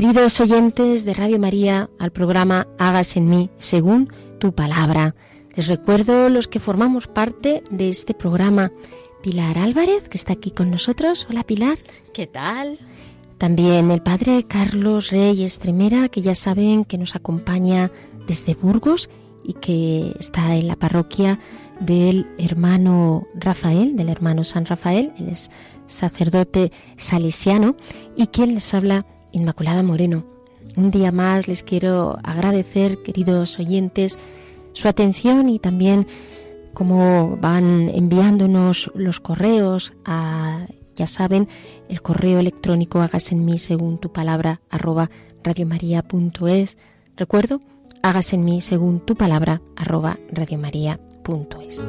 Queridos oyentes de Radio María, al programa Hagas en mí según tu palabra. Les recuerdo los que formamos parte de este programa. Pilar Álvarez, que está aquí con nosotros. Hola Pilar. ¿Qué tal? También el padre Carlos Rey Estremera, que ya saben que nos acompaña desde Burgos y que está en la parroquia del hermano Rafael, del hermano San Rafael. Él es sacerdote salesiano y quien les habla Inmaculada Moreno. Un día más les quiero agradecer, queridos oyentes, su atención y también cómo van enviándonos los correos a, ya saben, el correo electrónico hagas en mí según tu palabra arroba radiomaria.es. Recuerdo, hagas en mí según tu palabra arroba radiomaria.es.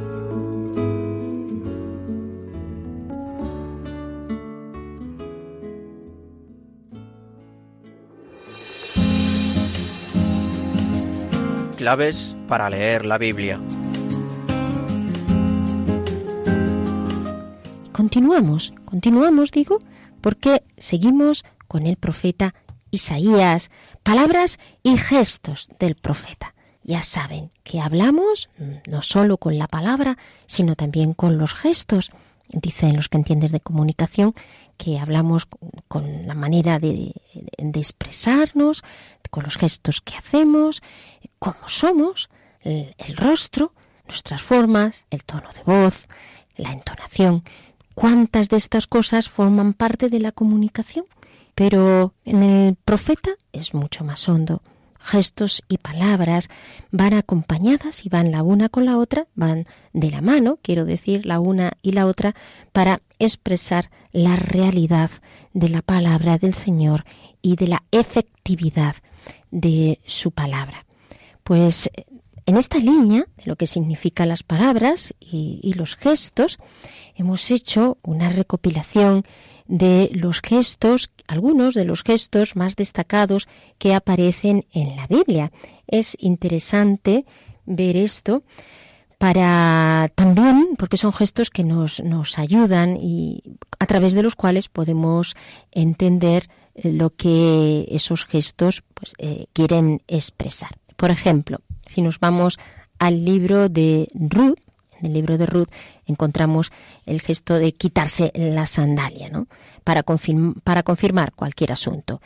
Para leer la Biblia. Continuamos, continuamos, digo, porque seguimos con el profeta Isaías, palabras y gestos del profeta. Ya saben que hablamos no solo con la palabra, sino también con los gestos. Dicen los que entiendes de comunicación que hablamos con la manera de, de expresarnos, con los gestos que hacemos, cómo somos, el, el, rostro, nuestras formas, el tono de voz, la entonación. ¿Cuántas de estas cosas forman parte de la comunicación? Pero en el profeta es mucho más hondo. Gestos y palabras van acompañadas y van la una con la otra, van de la mano, quiero decir, la una y la otra, para expresar la realidad de la palabra del Señor y de la efectividad de su palabra. Pues en esta línea de lo que significan las palabras y, y, los gestos, hemos hecho una recopilación de los gestos, algunos de los gestos más destacados que aparecen en la Biblia. Es interesante ver esto para también, porque son gestos que nos, nos ayudan y a través de los cuales podemos entender lo que esos gestos pues, eh, quieren expresar. Por ejemplo, si nos vamos al libro de Ruth, en el libro de Ruth encontramos el gesto de quitarse la sandalia, ¿no? Para, para confirmar cualquier asunto.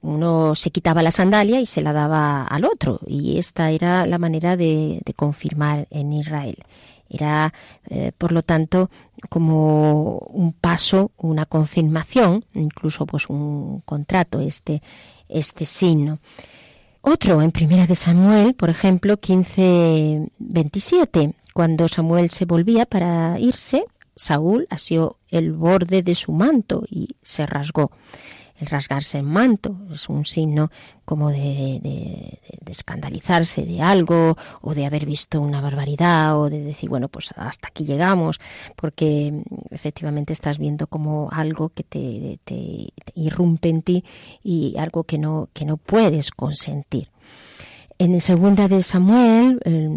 Uno se quitaba la sandalia y se la daba al otro, y esta era la manera de, de confirmar en Israel. Era, eh, por lo tanto, como un paso, una confirmación, incluso pues un contrato, este, este signo. Otro en Primera de Samuel, por ejemplo, 15, 27, cuando Samuel se volvía para irse, Saúl asió el borde de su manto y se rasgó. El rasgarse el manto es un signo como de, de, de, escandalizarse de algo o de haber visto una barbaridad o de decir, bueno, pues hasta aquí llegamos, porque efectivamente estás viendo como algo que te, te, te irrumpe en ti y algo que no, que no puedes consentir. En segunda de Samuel, eh,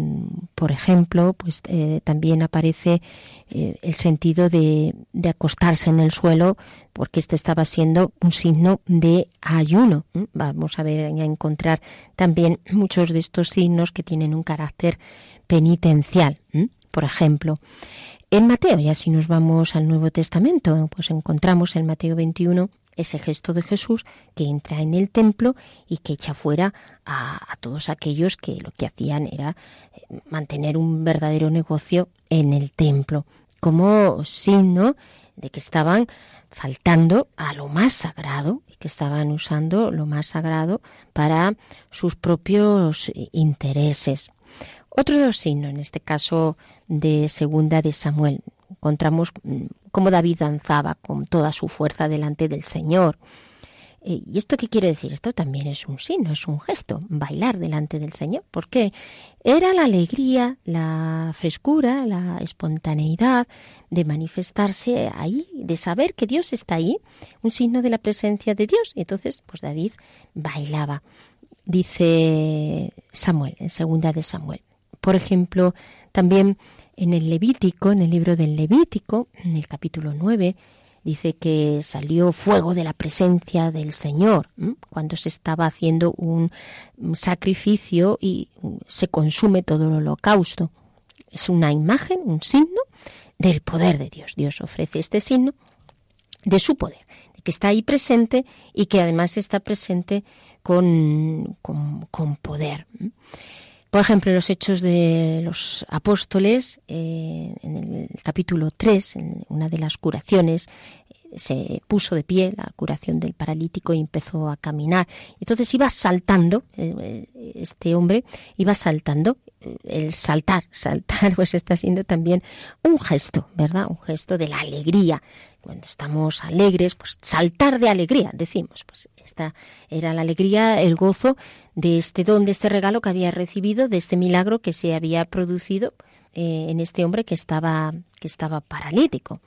por ejemplo, pues eh, también aparece eh, el sentido de, de, acostarse en el suelo, porque este estaba siendo un signo de ayuno. Vamos a ver a encontrar también muchos de estos signos que tienen un carácter penitencial. Por ejemplo, en Mateo, y así nos vamos al Nuevo Testamento, pues encontramos en Mateo 21 ese gesto de Jesús que entra en el templo y que echa fuera a, todos aquellos que lo que hacían era eh, mantener un verdadero negocio en el templo, como signo de que estaban faltando a lo más sagrado, que estaban usando lo más sagrado para sus propios intereses. Otro signo, en este caso de segunda de Samuel, encontramos mm, cómo David danzaba con toda su fuerza delante del Señor. Eh, ¿Y esto qué quiere decir? Esto también es un signo, es un gesto, bailar delante del Señor. porque Era la alegría, la frescura, la espontaneidad de manifestarse ahí, de saber que Dios está ahí, un signo de la presencia de Dios. Y entonces, pues David bailaba, dice Samuel, en segunda de Samuel. Por ejemplo, también en el Levítico, en el libro del Levítico, en el capítulo 9, dice que salió fuego de la presencia del Señor cuando se estaba haciendo un sacrificio y se consume todo el holocausto. Es una imagen, un signo del poder de Dios. Dios ofrece este signo de su poder, de que está ahí presente y que además está presente con, con poder. Por ejemplo, los Hechos de los Apóstoles, eh, en el capítulo 3, en una de las curaciones, se puso de pie la curación del paralítico y empezó a caminar. Entonces iba saltando, eh, este hombre iba saltando, el saltar, saltar pues está siendo también un gesto, ¿verdad? Un gesto de la alegría, cuando estamos alegres, pues saltar de alegría, decimos, pues esta era la alegría, el gozo de este don, de este regalo que había recibido, de este milagro que se había producido eh, en este hombre que estaba, que estaba paralítico.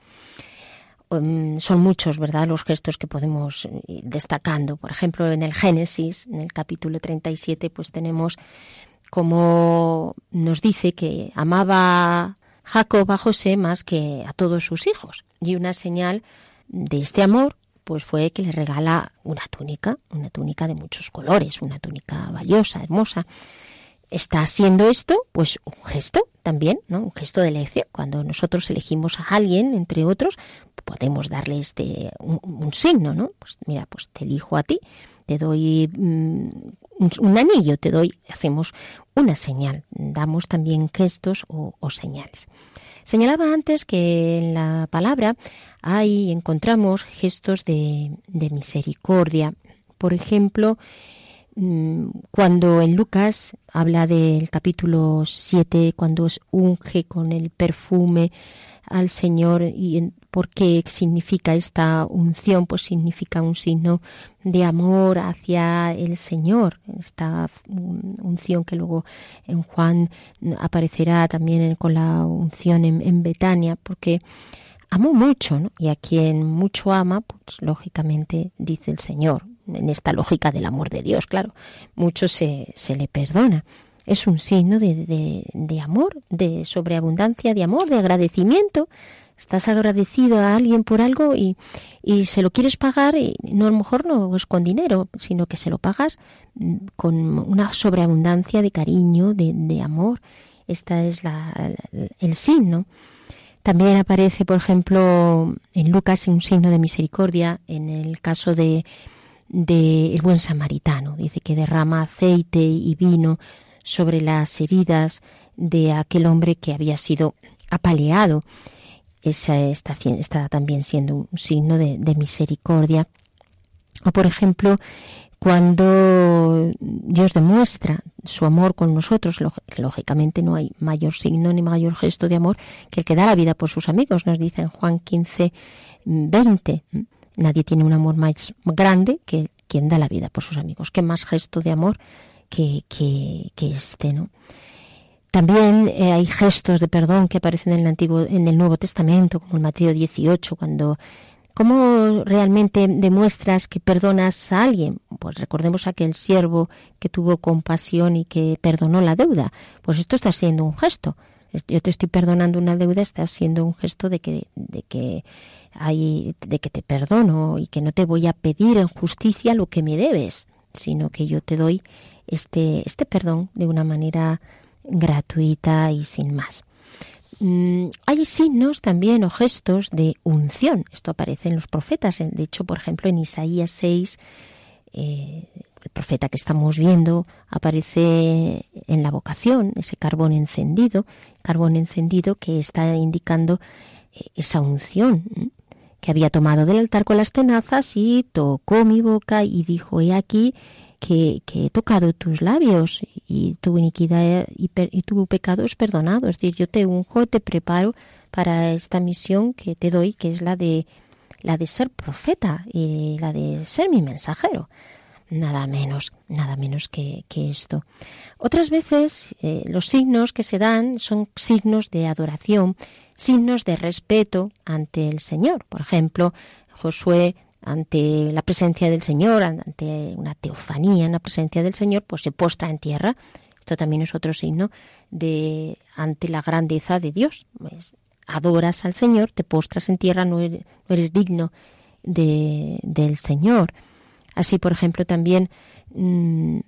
Um, son muchos, ¿verdad?, los gestos que podemos ir destacando. Por ejemplo, en el Génesis, en el capítulo 37, pues tenemos como nos dice que amaba Jacob a José más que a todos sus hijos. Y una señal de este amor pues fue que le regala una túnica, una túnica de muchos colores, una túnica valiosa, hermosa. Está haciendo esto, pues un gesto también, ¿no? Un gesto de elección. Cuando nosotros elegimos a alguien, entre otros, podemos darle este un, signo, ¿no? Pues mira, pues te elijo a ti, te doy mm, un, anillo, te doy, hacemos una señal, damos también gestos o señales. Señalaba antes que en la palabra hay encontramos gestos de, misericordia. Por ejemplo, cuando en Lucas habla del capítulo 7, cuando unge con el perfume al Señor y por qué significa esta unción, pues significa un signo de amor hacia el Señor. Esta unción que luego en Juan aparecerá también con la unción en, Betania, porque amó mucho, ¿no? Y a quien mucho ama, pues lógicamente dice el Señor, en esta lógica del amor de Dios, claro, mucho se, se le perdona es un signo de, de, amor, de sobreabundancia de amor, de agradecimiento. Estás agradecido a alguien por algo y, y se lo quieres pagar y no a lo mejor no es con dinero, sino que se lo pagas mm, con una sobreabundancia de cariño, de, de amor. Esta es la, el signo. También aparece, por ejemplo, en Lucas un signo de misericordia en el caso de, de el buen samaritano. Dice que derrama aceite y vino sobre las heridas de aquel hombre que había sido apaleado. Esa está, también siendo un signo de, misericordia. O, por ejemplo, cuando Dios demuestra su amor con nosotros, lógicamente no hay mayor signo ni mayor gesto de amor que el que da la vida por sus amigos, nos dice en Juan 15, 20. Nadie tiene un amor más grande que quien da la vida por sus amigos. ¿Qué más gesto de amor que, que, este, ¿no? También eh, hay gestos de perdón que aparecen en el Antiguo, en el Nuevo Testamento, como en Mateo 18, cuando ¿Cómo realmente demuestras que perdonas a alguien? Pues recordemos aquel siervo que tuvo compasión y que perdonó la deuda. Pues esto está siendo un gesto. Yo te estoy perdonando una deuda, está siendo un gesto de que, de que hay, de que te perdono y que no te voy a pedir en justicia lo que me debes, sino que yo te doy este, este perdón de una manera gratuita y sin más. Mm, hay signos también o gestos de unción. Esto aparece en los profetas. De hecho, por ejemplo, en Isaías 6, eh, el profeta que estamos viendo aparece en la vocación, ese carbón encendido, carbón encendido que está indicando eh, esa unción. Que había tomado del altar con las tenazas y tocó mi boca y dijo, he aquí que, he tocado tus labios y tu iniquidad y, tu pecado es perdonado. Es decir, yo te unjo, te preparo para esta misión que te doy, que es la de la de ser profeta y la de ser mi mensajero. Nada menos, nada menos que, esto. Otras veces eh, los signos que se dan son signos de adoración, signos de respeto ante el Señor. Por ejemplo, Josué ante la presencia del Señor, ante una teofanía en la presencia del Señor, pues se postra en tierra. Esto también es otro signo de ante la grandeza de Dios. Pues, adoras al Señor, te postras en tierra, no eres, digno de, del Señor. Así, por ejemplo, también mm,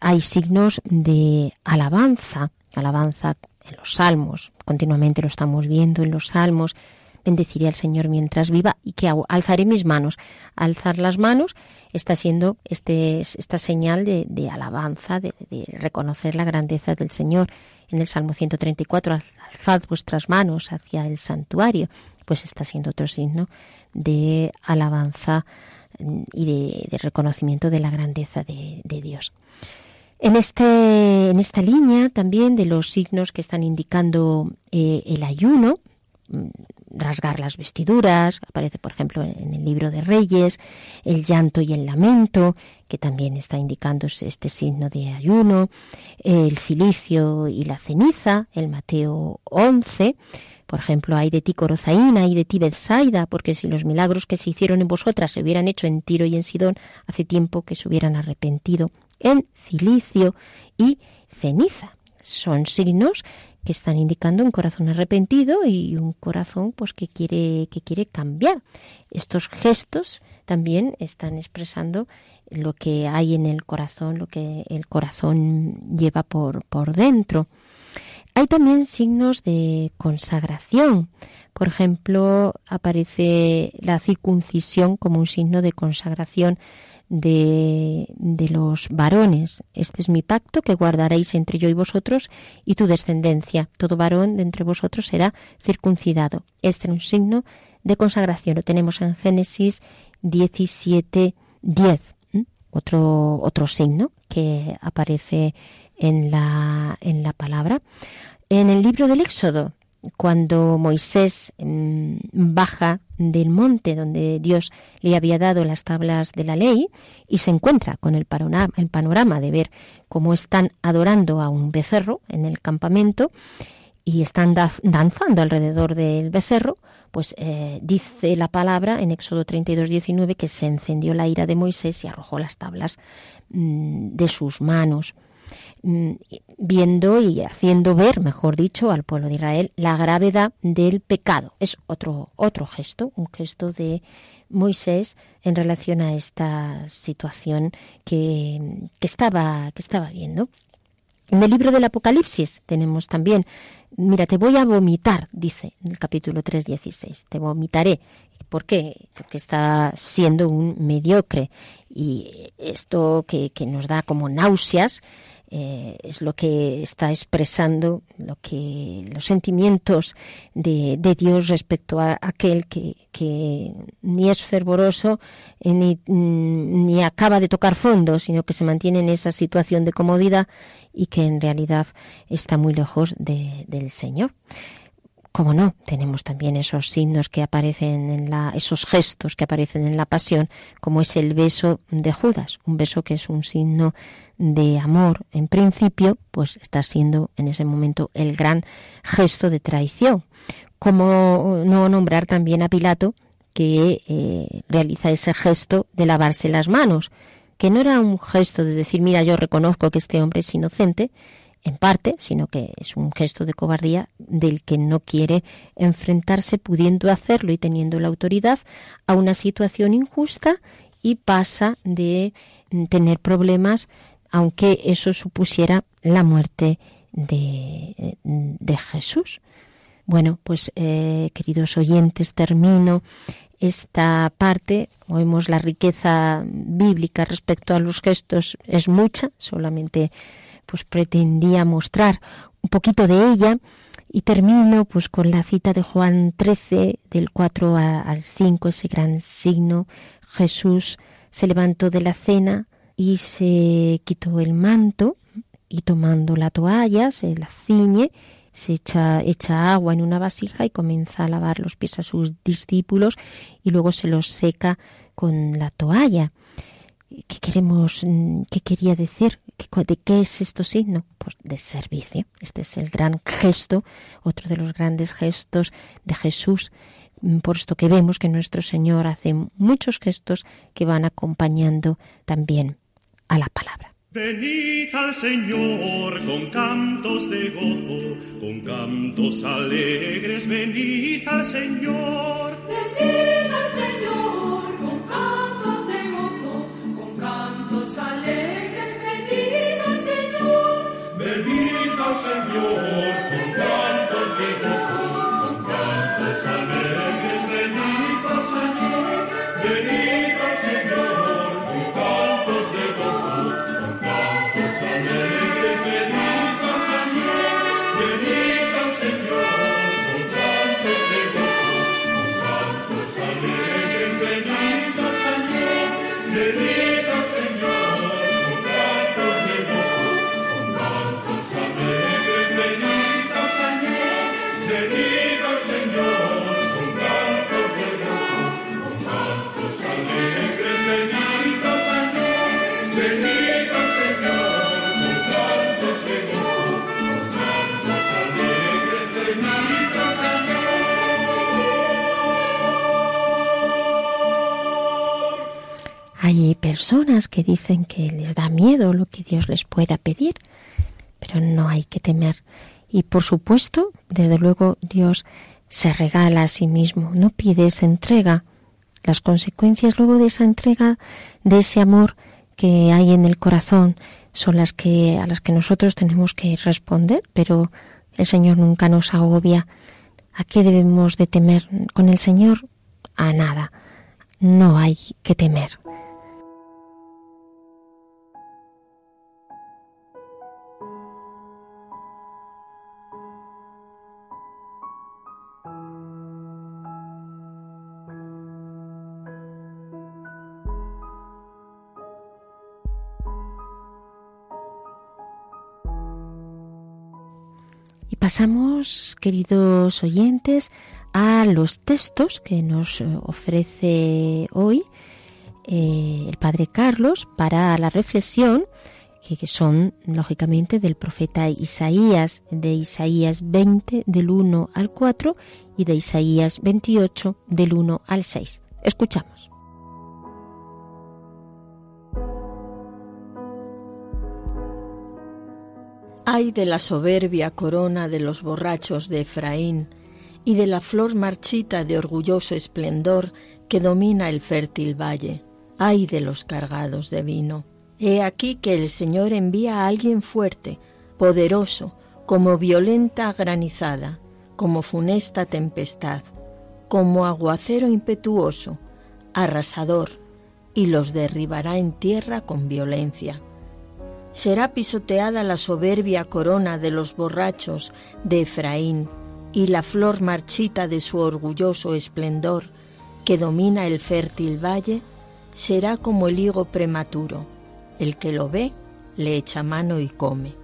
hay signos de alabanza, alabanza en los salmos, continuamente lo estamos viendo en los salmos, bendeciré al Señor mientras viva y que alzaré mis manos. Alzar las manos está siendo este, esta señal de, alabanza, de, reconocer la grandeza del Señor. En el Salmo 134, alzad vuestras manos hacia el santuario, pues está siendo otro signo de alabanza mm, y de, reconocimiento de la grandeza de, Dios. En, este, en esta línea también de los signos que están indicando eh, el ayuno, mm, rasgar las vestiduras, aparece por ejemplo en el libro de Reyes, el llanto y el lamento, que también está indicando este signo de ayuno, el cilicio y la ceniza, el Mateo 11, por ejemplo, hay de ti Corozaína y de ti Bethsaida, porque si los milagros que se hicieron en vosotras se hubieran hecho en Tiro y en Sidón, hace tiempo que se hubieran arrepentido en cilicio y ceniza. Son signos que están indicando un corazón arrepentido y un corazón pues que quiere que quiere cambiar. Estos gestos también están expresando lo que hay en el corazón, lo que el corazón lleva por, por dentro. Hay también signos de consagración. Por ejemplo, aparece la circuncisión como un signo de consagración de, de, los varones. Este es mi pacto que guardaréis entre yo y vosotros y tu descendencia. Todo varón de entre vosotros será circuncidado. Este es un signo de consagración. Lo tenemos en Génesis 17, 10. Otro, otro signo que aparece en la, en la palabra. En el libro del Éxodo, cuando Moisés mm, baja del monte donde Dios le había dado las tablas de la ley y se encuentra con el panorama, de ver cómo están adorando a un becerro en el campamento y están danzando alrededor del becerro, pues eh, dice la palabra en Éxodo 32, 19 que se encendió la ira de Moisés y arrojó las tablas mm, de sus manos. Mm, viendo y haciendo ver, mejor dicho, al pueblo de Israel la gravedad del pecado. Es otro, otro gesto, un gesto de Moisés en relación a esta situación que, que, estaba, que estaba viendo. En el libro del Apocalipsis tenemos también, mira, te voy a vomitar, dice en el capítulo 3.16, te vomitaré. ¿Por qué? Porque está siendo un mediocre y esto que, que nos da como náuseas, eh, es lo que está expresando lo que los sentimientos de, Dios respecto a aquel que, ni es fervoroso eh, ni, mm, ni, acaba de tocar fondo, sino que se mantiene en esa situación de comodidad y que en realidad está muy lejos del Señor. Como no, tenemos también esos signos que aparecen en la, esos gestos que aparecen en la pasión, como es el beso de Judas, un beso que es un signo de amor. En principio, pues está siendo en ese momento el gran gesto de traición. Como no nombrar también a Pilato, que eh, realiza ese gesto de lavarse las manos, que no era un gesto de decir, mira, yo reconozco que este hombre es inocente, en parte, sino que es un gesto de cobardía del que no quiere enfrentarse pudiendo hacerlo y teniendo la autoridad a una situación injusta y pasa de tener problemas aunque eso supusiera la muerte de, de Jesús. Bueno, pues eh, queridos oyentes, termino esta parte. Oímos la riqueza bíblica respecto a los gestos es mucha, solamente pues pretendía mostrar un poquito de ella Y termino pues con la cita de Juan 13, del 4 al 5, ese gran signo. Jesús se levantó de la cena y se quitó el manto y tomando la toalla se la ciñe, se echa, echa agua en una vasija y comienza a lavar los pies a sus discípulos y luego se los seca con la toalla. ¿Qué queremos, qué quería decir? ¿De qué es esto signo? Pues de servicio. Este es el gran gesto, otro de los grandes gestos de Jesús. Por esto que vemos que nuestro Señor hace muchos gestos que van acompañando también a la palabra. Venid al Señor con cantos de gozo, con cantos alegres, venid al Señor. Venid al Señor con cantos de gozo, con cantos alegres, Señor. Venid al Señor personas que dicen que les da miedo lo que Dios les pueda pedir, pero no hay que temer. Y por supuesto, desde luego, Dios se regala a sí mismo, no pide, se entrega. Las consecuencias luego de esa entrega, de ese amor que hay en el corazón, son las que a las que nosotros tenemos que responder, pero el Señor nunca nos agobia. ¿A qué debemos de temer con el Señor? A nada. No hay que temer. Y pasamos, queridos oyentes, a los textos que nos eh, ofrece hoy eh, el Padre Carlos para la reflexión, que, que son lógicamente del profeta Isaías, de Isaías 20 del 1 al 4 y de Isaías 28 del 1 al 6. Escuchamos. Ay de la soberbia corona de los borrachos de Efraín y de la flor marchita de orgulloso esplendor que domina el fértil valle. Ay de los cargados de vino. He aquí que el Señor envía a alguien fuerte, poderoso, como violenta granizada, como funesta tempestad, como aguacero impetuoso, arrasador, y los derribará en tierra con violencia. Será pisoteada la soberbia corona de los borrachos de Efraín y la flor marchita de su orgulloso esplendor que domina el fértil valle será como el higo prematuro. El que lo ve le echa mano y come.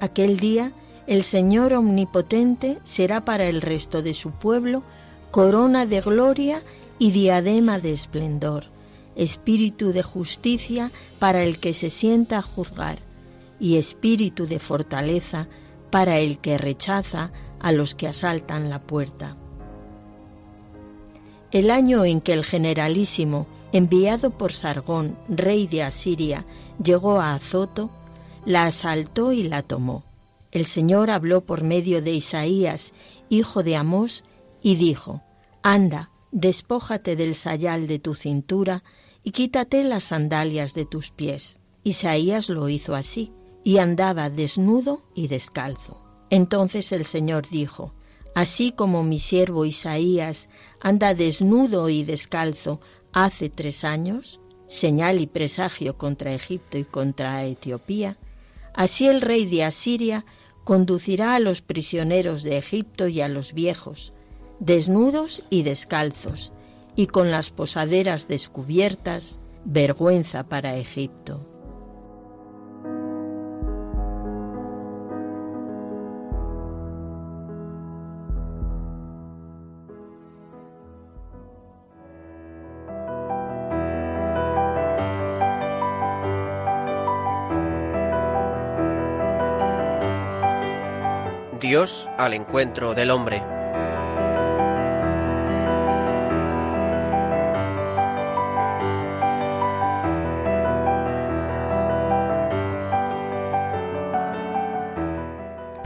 Aquel día el Señor omnipotente será para el resto de su pueblo corona de gloria y diadema de esplendor espíritu de justicia para el que se sienta a juzgar, y espíritu de fortaleza para el que rechaza a los que asaltan la puerta. El año en que el generalísimo, enviado por Sargón, rey de Asiria, llegó a Azoto, la asaltó y la tomó. El Señor habló por medio de Isaías, hijo de Amós, y dijo, Anda, despójate del sayal de tu cintura y quítate las sandalias de tus pies. Isaías lo hizo así, y andaba desnudo y descalzo. Entonces el Señor dijo, Así como mi siervo Isaías anda desnudo y descalzo hace tres años, señal y presagio contra Egipto y contra Etiopía, así el rey de Asiria conducirá a los prisioneros de Egipto y a los viejos, desnudos y descalzos, y con las posaderas descubiertas, vergüenza para Egipto. Dios al encuentro del hombre.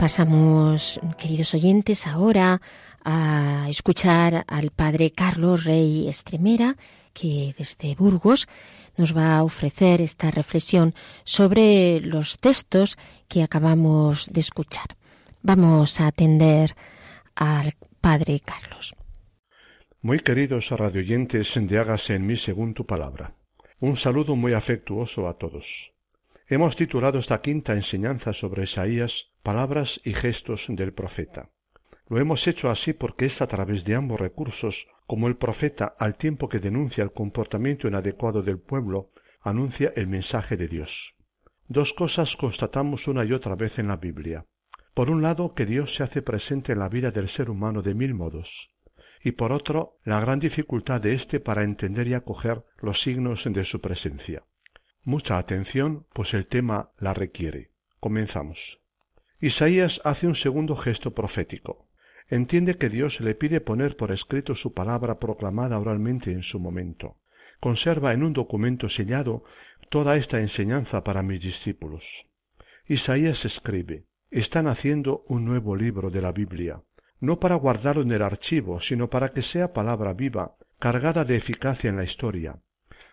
Pasamos, queridos oyentes, ahora a escuchar al padre Carlos Rey Estremera, que desde Burgos nos va a ofrecer esta reflexión sobre los textos que acabamos de escuchar. Vamos a atender al padre Carlos. Muy queridos radioyentes de Hágase en mí según tu palabra. Un saludo muy afectuoso a todos. Hemos titulado esta quinta enseñanza sobre Isaías Palabras y gestos del profeta. Lo hemos hecho así porque es a través de ambos recursos como el profeta, al tiempo que denuncia el comportamiento inadecuado del pueblo, anuncia el mensaje de Dios. Dos cosas constatamos una y otra vez en la Biblia. Por un lado, que Dios se hace presente en la vida del ser humano de mil modos, y por otro, la gran dificultad de éste para entender y acoger los signos de su presencia. Mucha atención, pues el tema la requiere. Comenzamos. Isaías hace un segundo gesto profético. Entiende que Dios le pide poner por escrito su palabra proclamada oralmente en su momento. Conserva en un documento sellado toda esta enseñanza para mis discípulos. Isaías escribe están haciendo un nuevo libro de la Biblia, no para guardarlo en el archivo, sino para que sea palabra viva, cargada de eficacia en la historia.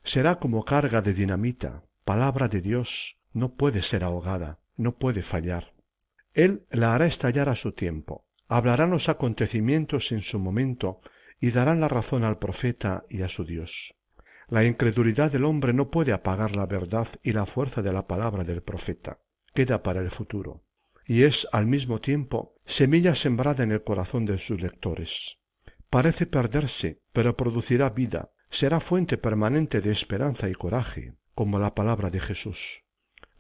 Será como carga de dinamita, palabra de Dios, no puede ser ahogada, no puede fallar. Él la hará estallar a su tiempo, hablarán los acontecimientos en su momento y darán la razón al profeta y a su Dios. La incredulidad del hombre no puede apagar la verdad y la fuerza de la palabra del profeta. Queda para el futuro y es al mismo tiempo semilla sembrada en el corazón de sus lectores. Parece perderse, pero producirá vida, será fuente permanente de esperanza y coraje, como la palabra de Jesús.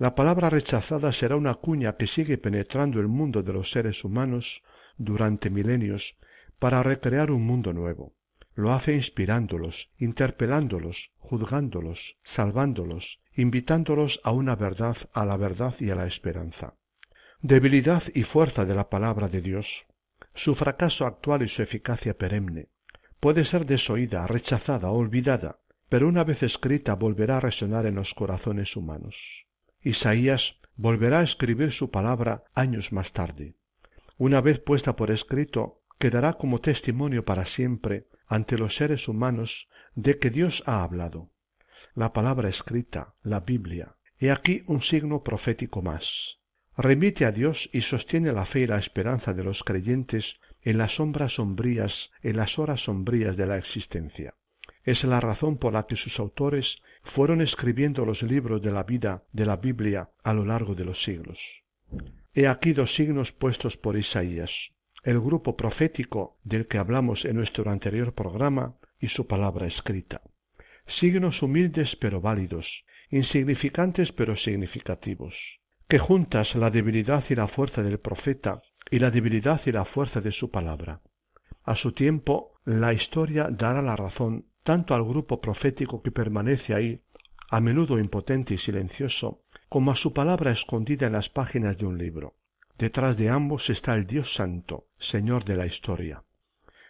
La palabra rechazada será una cuña que sigue penetrando el mundo de los seres humanos durante milenios para recrear un mundo nuevo. Lo hace inspirándolos, interpelándolos, juzgándolos, salvándolos, invitándolos a una verdad, a la verdad y a la esperanza debilidad y fuerza de la palabra de Dios, su fracaso actual y su eficacia perenne. Puede ser desoída, rechazada, olvidada, pero una vez escrita volverá a resonar en los corazones humanos. Isaías volverá a escribir su palabra años más tarde. Una vez puesta por escrito, quedará como testimonio para siempre ante los seres humanos de que Dios ha hablado. La palabra escrita, la Biblia, he aquí un signo profético más remite a Dios y sostiene la fe y la esperanza de los creyentes en las sombras sombrías, en las horas sombrías de la existencia. Es la razón por la que sus autores fueron escribiendo los libros de la vida de la Biblia a lo largo de los siglos. He aquí dos signos puestos por Isaías, el grupo profético del que hablamos en nuestro anterior programa y su palabra escrita. Signos humildes pero válidos, insignificantes pero significativos que juntas la debilidad y la fuerza del profeta y la debilidad y la fuerza de su palabra. A su tiempo, la historia dará la razón tanto al grupo profético que permanece ahí, a menudo impotente y silencioso, como a su palabra escondida en las páginas de un libro. Detrás de ambos está el Dios Santo, Señor de la historia.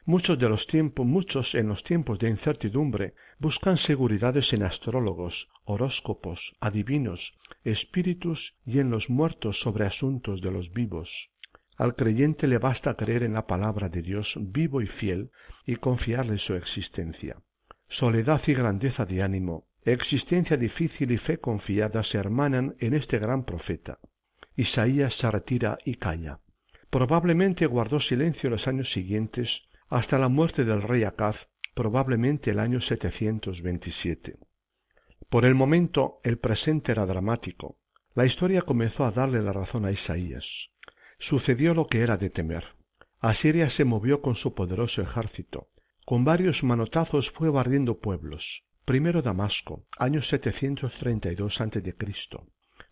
Muchos de los tiempos, muchos en los tiempos de incertidumbre, buscan seguridades en astrólogos, horóscopos, adivinos, espíritus y en los muertos sobre asuntos de los vivos. Al creyente le basta creer en la palabra de Dios vivo y fiel y confiarle su existencia. Soledad y grandeza de ánimo, existencia difícil y fe confiada se hermanan en este gran profeta. Isaías se retira y calla. Probablemente guardó silencio los años siguientes hasta la muerte del rey Acaz, probablemente el año 727. Por el momento el presente era dramático. La historia comenzó a darle la razón a Isaías. sucedió lo que era de temer. Asiria se movió con su poderoso ejército. Con varios manotazos fue barriendo pueblos. Primero Damasco, año 732 a.C.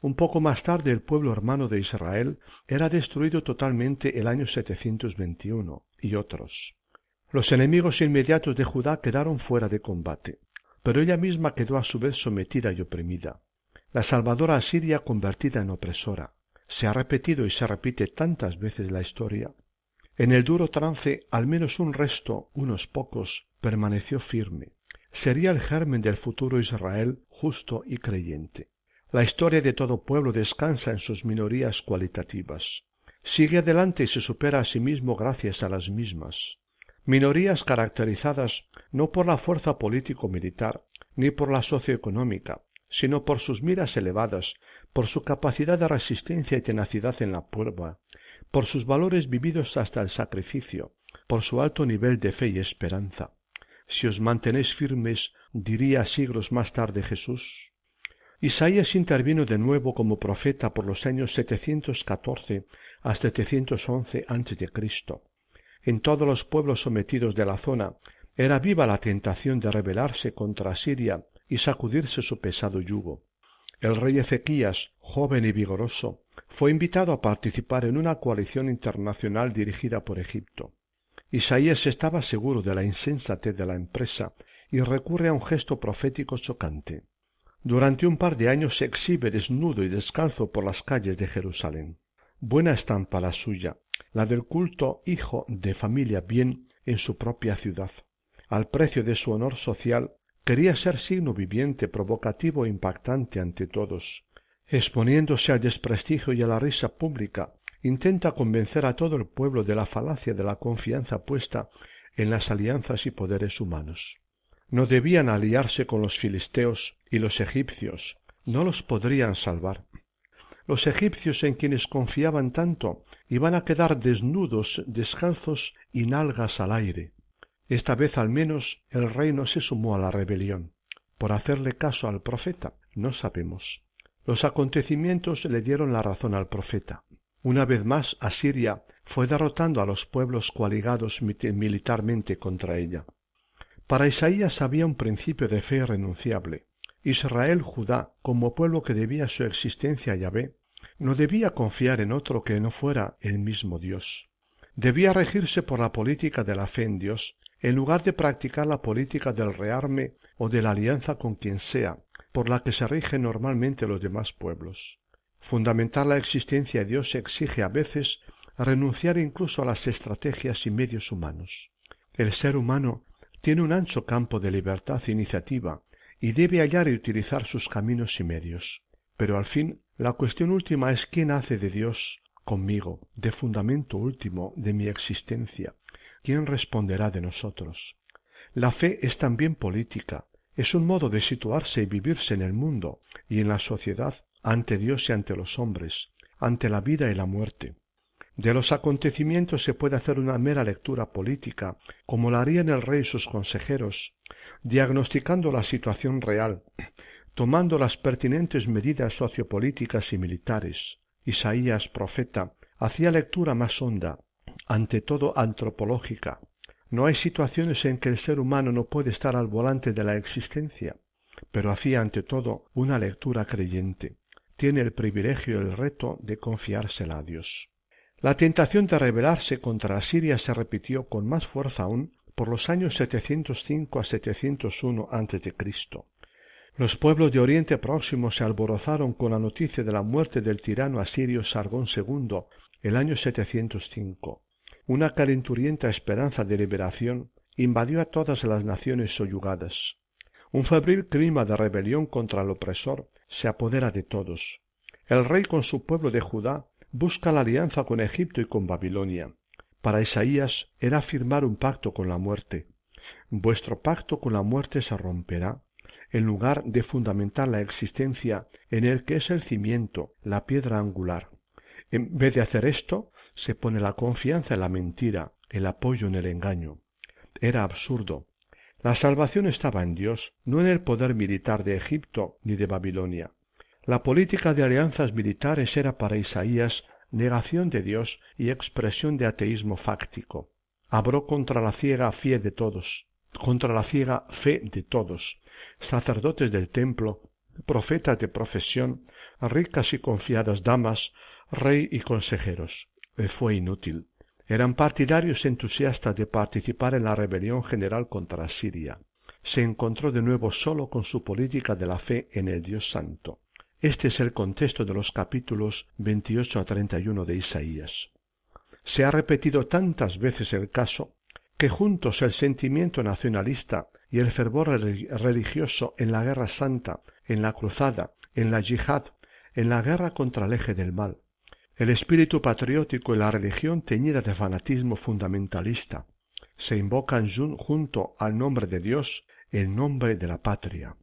Un poco más tarde el pueblo hermano de Israel era destruido totalmente el año 721 y otros. Los enemigos inmediatos de Judá quedaron fuera de combate, pero ella misma quedó a su vez sometida y oprimida. La salvadora Asiria convertida en opresora. Se ha repetido y se repite tantas veces la historia. En el duro trance al menos un resto, unos pocos, permaneció firme. Sería el germen del futuro Israel justo y creyente. La historia de todo pueblo descansa en sus minorías cualitativas. Sigue adelante y se supera a sí mismo gracias a las mismas. Minorías caracterizadas no por la fuerza político-militar, ni por la socioeconómica, sino por sus miras elevadas, por su capacidad de resistencia y tenacidad en la prueba, por sus valores vividos hasta el sacrificio, por su alto nivel de fe y esperanza. Si os mantenéis firmes, diría siglos más tarde Jesús, Isaías intervino de nuevo como profeta por los años 714 a 711 a.C. En todos los pueblos sometidos de la zona era viva la tentación de rebelarse contra Siria y sacudirse su pesado yugo. El rey Ezequías, joven y vigoroso, fue invitado a participar en una coalición internacional dirigida por Egipto. Isaías estaba seguro de la insensatez de la empresa y recurre a un gesto profético chocante. Durante un par de años se exhibe desnudo y descalzo por las calles de Jerusalén. Buena estampa la suya, la del culto hijo de familia bien en su propia ciudad. Al precio de su honor social, quería ser signo viviente, provocativo e impactante ante todos. Exponiéndose al desprestigio y a la risa pública, intenta convencer a todo el pueblo de la falacia de la confianza puesta en las alianzas y poderes humanos no debían aliarse con los filisteos y los egipcios, no los podrían salvar. Los egipcios en quienes confiaban tanto iban a quedar desnudos, descalzos y nalgas al aire. Esta vez al menos el rey no se sumó a la rebelión. Por hacerle caso al profeta, no sabemos. Los acontecimientos le dieron la razón al profeta. Una vez más Asiria fue derrotando a los pueblos coaligados militarmente contra ella. Para Isaías había un principio de fe irrenunciable. Israel, Judá, como pueblo que debía su existencia a Yahvé, no debía confiar en otro que no fuera el mismo Dios. Debía regirse por la política de la fe en Dios, en lugar de practicar la política del rearme o de la alianza con quien sea, por la que se rigen normalmente los demás pueblos. Fundamentar la existencia de Dios exige a veces renunciar incluso a las estrategias y medios humanos. El ser humano tiene un ancho campo de libertad e iniciativa y debe hallar y utilizar sus caminos y medios. Pero al fin la cuestión última es quién hace de Dios conmigo, de fundamento último de mi existencia, quién responderá de nosotros. La fe es también política, es un modo de situarse y vivirse en el mundo y en la sociedad ante Dios y ante los hombres, ante la vida y la muerte. De los acontecimientos se puede hacer una mera lectura política, como la harían el rey y sus consejeros, diagnosticando la situación real, tomando las pertinentes medidas sociopolíticas y militares. Isaías, profeta, hacía lectura más honda, ante todo antropológica. No hay situaciones en que el ser humano no puede estar al volante de la existencia, pero hacía ante todo una lectura creyente. Tiene el privilegio y el reto de confiársela a Dios. La tentación de rebelarse contra Asiria se repitió con más fuerza aún por los años 705 a 701 a.C. Los pueblos de Oriente Próximo se alborozaron con la noticia de la muerte del tirano asirio Sargón II el año 705. Una calenturienta esperanza de liberación invadió a todas las naciones soyugadas. Un febril clima de rebelión contra el opresor se apodera de todos. El rey con su pueblo de Judá busca la alianza con Egipto y con Babilonia. Para Isaías era firmar un pacto con la muerte. Vuestro pacto con la muerte se romperá, en lugar de fundamentar la existencia en el que es el cimiento, la piedra angular. En vez de hacer esto, se pone la confianza en la mentira, el apoyo en el engaño. Era absurdo. La salvación estaba en Dios, no en el poder militar de Egipto ni de Babilonia. La política de alianzas militares era para Isaías negación de Dios y expresión de ateísmo fáctico. Habló contra la ciega fe de todos, contra la ciega fe de todos, sacerdotes del templo, profetas de profesión, ricas y confiadas damas, rey y consejeros. Fue inútil. Eran partidarios entusiastas de participar en la rebelión general contra Siria. Se encontró de nuevo solo con su política de la fe en el Dios Santo. Este es el contexto de los capítulos 28 a 31 de Isaías. Se ha repetido tantas veces el caso que juntos el sentimiento nacionalista y el fervor religioso en la guerra santa, en la cruzada, en la yihad, en la guerra contra el eje del mal, el espíritu patriótico y la religión teñida de fanatismo fundamentalista se invocan junto al nombre de Dios el nombre de la patria.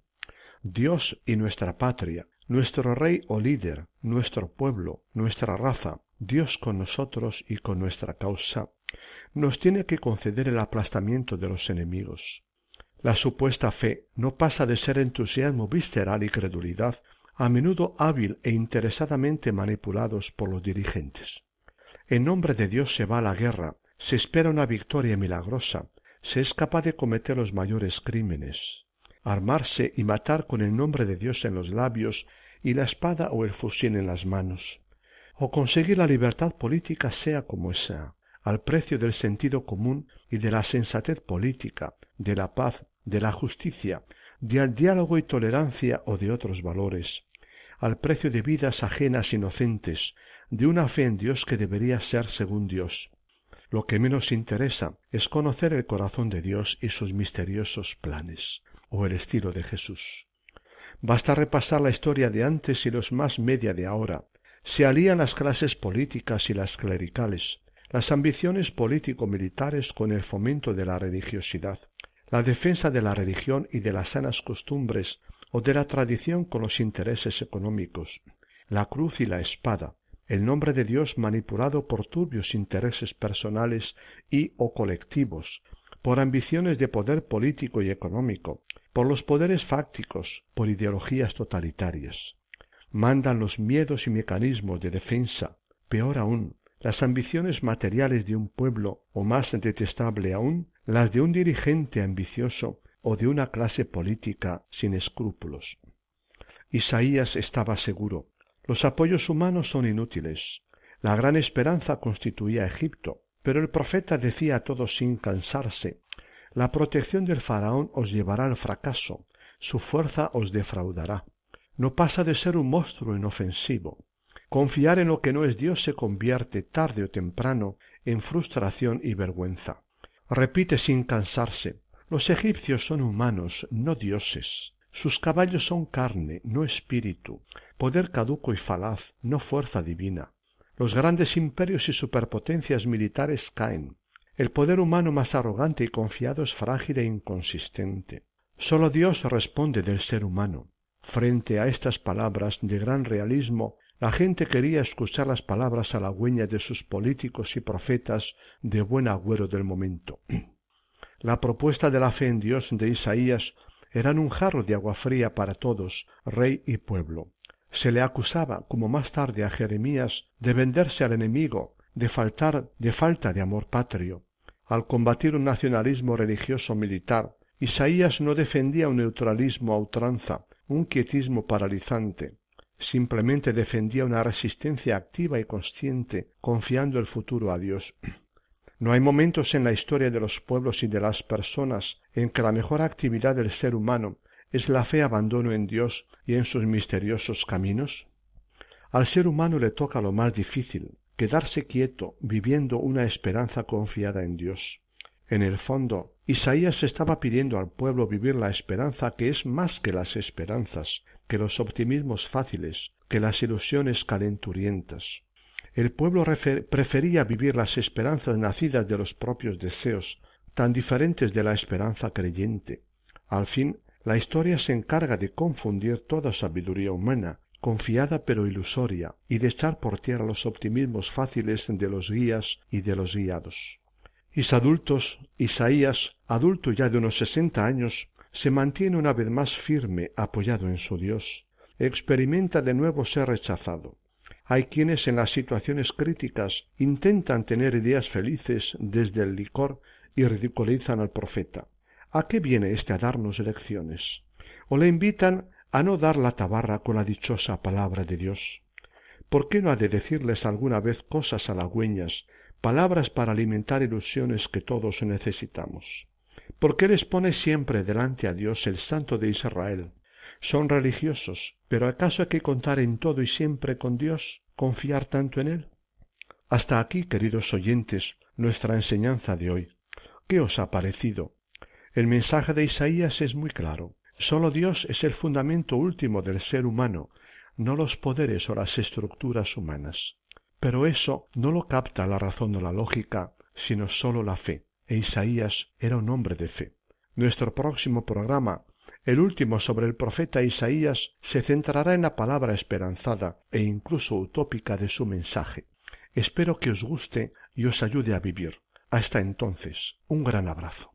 Dios y nuestra patria, nuestro rey o líder, nuestro pueblo, nuestra raza, Dios con nosotros y con nuestra causa, nos tiene que conceder el aplastamiento de los enemigos. La supuesta fe no pasa de ser entusiasmo visceral y credulidad a menudo hábil e interesadamente manipulados por los dirigentes. En nombre de Dios se va a la guerra, se espera una victoria milagrosa, se es capaz de cometer los mayores crímenes, armarse y matar con el nombre de Dios en los labios y la espada o el fusil en las manos, o conseguir la libertad política sea como sea, al precio del sentido común y de la sensatez política, de la paz, de la justicia, del diálogo y tolerancia o de otros valores, al precio de vidas ajenas inocentes, de una fe en Dios que debería ser según Dios. Lo que menos interesa es conocer el corazón de Dios y sus misteriosos planes, o el estilo de Jesús. Basta repasar la historia de antes y los más media de ahora. Se alían las clases políticas y las clericales, las ambiciones político-militares con el fomento de la religiosidad, la defensa de la religión y de las sanas costumbres o de la tradición con los intereses económicos, la cruz y la espada, el nombre de Dios manipulado por turbios intereses personales y o colectivos, por ambiciones de poder político y económico, por los poderes fácticos, por ideologías totalitarias. Mandan los miedos y mecanismos de defensa, peor aún, las ambiciones materiales de un pueblo, o más detestable aún, las de un dirigente ambicioso o de una clase política sin escrúpulos. Isaías estaba seguro. Los apoyos humanos son inútiles. La gran esperanza constituía Egipto, pero el profeta decía a todos sin cansarse La protección del faraón os llevará al fracaso, su fuerza os defraudará. No pasa de ser un monstruo inofensivo. Confiar en lo que no es Dios se convierte tarde o temprano en frustración y vergüenza. Repite sin cansarse los egipcios son humanos, no dioses. Sus caballos son carne, no espíritu, poder caduco y falaz, no fuerza divina. Los grandes imperios y superpotencias militares caen. El poder humano más arrogante y confiado es frágil e inconsistente. Sólo Dios responde del ser humano. Frente a estas palabras de gran realismo, la gente quería escuchar las palabras halagüeñas de sus políticos y profetas de buen agüero del momento. La propuesta de la fe en Dios de Isaías era un jarro de agua fría para todos, rey y pueblo. Se le acusaba, como más tarde a Jeremías, de venderse al enemigo, de faltar de falta de amor patrio. Al combatir un nacionalismo religioso militar, Isaías no defendía un neutralismo a ultranza, un quietismo paralizante. Simplemente defendía una resistencia activa y consciente, confiando el futuro a Dios. No hay momentos en la historia de los pueblos y de las personas en que la mejor actividad del ser humano es la fe abandono en Dios y en sus misteriosos caminos. Al ser humano le toca lo más difícil, quedarse quieto, viviendo una esperanza confiada en Dios. En el fondo, Isaías estaba pidiendo al pueblo vivir la esperanza que es más que las esperanzas, que los optimismos fáciles, que las ilusiones calenturientas. El pueblo prefería vivir las esperanzas nacidas de los propios deseos, tan diferentes de la esperanza creyente. Al fin, la historia se encarga de confundir toda sabiduría humana, confiada pero ilusoria, y de echar por tierra los optimismos fáciles de los guías y de los guiados. Is adultos, Isaías, adulto ya de unos sesenta años, se mantiene una vez más firme, apoyado en su Dios. Experimenta de nuevo ser rechazado Hay quienes en las situaciones críticas intentan tener ideas felices desde el licor y ridiculizan al profeta. ¿A qué viene este a darnos lecciones? O le invitan a no dar la tabarra con la dichosa palabra de Dios. ¿Por qué no ha de decirles alguna vez cosas halagüeñas, palabras para alimentar ilusiones que todos necesitamos? ¿Por qué les pone siempre delante a Dios el Santo de Israel? Son religiosos, pero ¿acaso hay que contar en todo y siempre con Dios, confiar tanto en Él? Hasta aquí, queridos oyentes, nuestra enseñanza de hoy. ¿Qué os ha parecido? El mensaje de Isaías es muy claro. Sólo Dios es el fundamento último del ser humano, no los poderes o las estructuras humanas. Pero eso no lo capta la razón o la lógica, sino sólo la fe, e Isaías era un hombre de fe. Nuestro próximo programa, el último sobre el profeta Isaías, se centrará en la palabra esperanzada e incluso utópica de su mensaje. Espero que os guste y os ayude a vivir. Hasta entonces, un gran abrazo.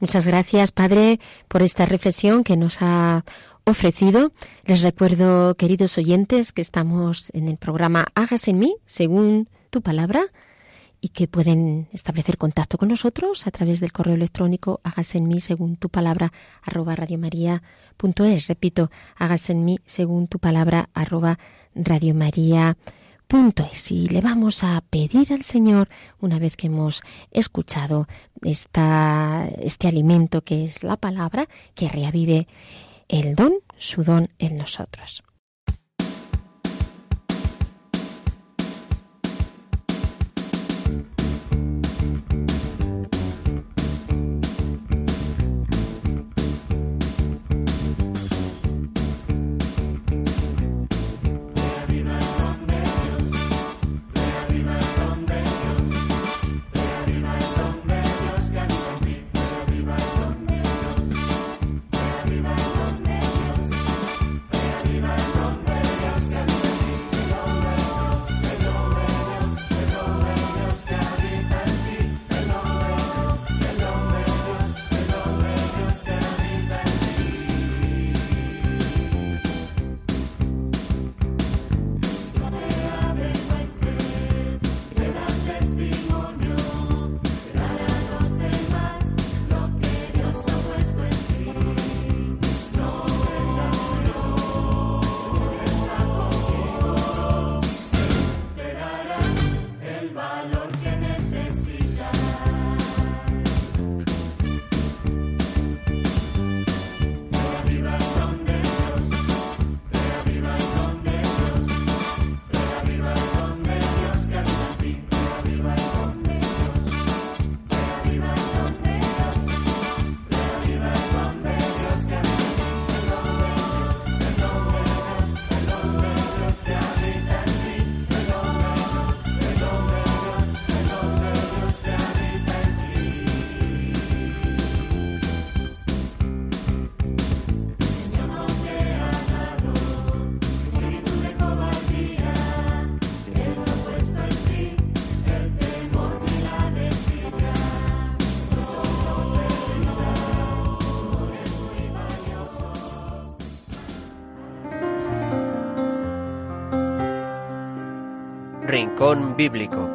Muchas gracias, Padre, por esta reflexión que nos ha ofrecido. Les recuerdo, queridos oyentes, que estamos en el programa Hágase en mí, según tu palabra, y que pueden establecer contacto con nosotros a través del correo electrónico hágase en mí según tu palabra arroba radiomaria.es. Repito, hágase en mí según tu palabra arroba radiomaria.es. Y le vamos a pedir al Señor, una vez que hemos escuchado esta, este alimento que es la palabra, que reavive el don, su don en nosotros. Bíblico.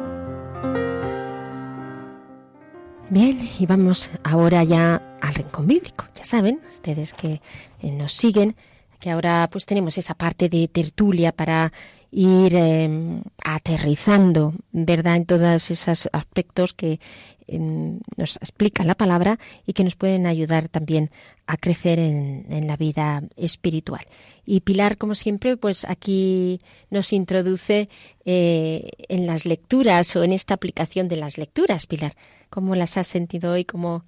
Bien, y vamos ahora ya al rincón bíblico. Ya saben, ustedes que eh, nos siguen, que ahora pues tenemos esa parte de tertulia para ir eh, aterrizando, ¿verdad?, en todos esos aspectos que nos explica la palabra y que nos pueden ayudar también a crecer en, en, la vida espiritual. Y Pilar, como siempre, pues aquí nos introduce eh, en las lecturas o en esta aplicación de las lecturas. Pilar, ¿cómo las has sentido hoy? ¿Cómo,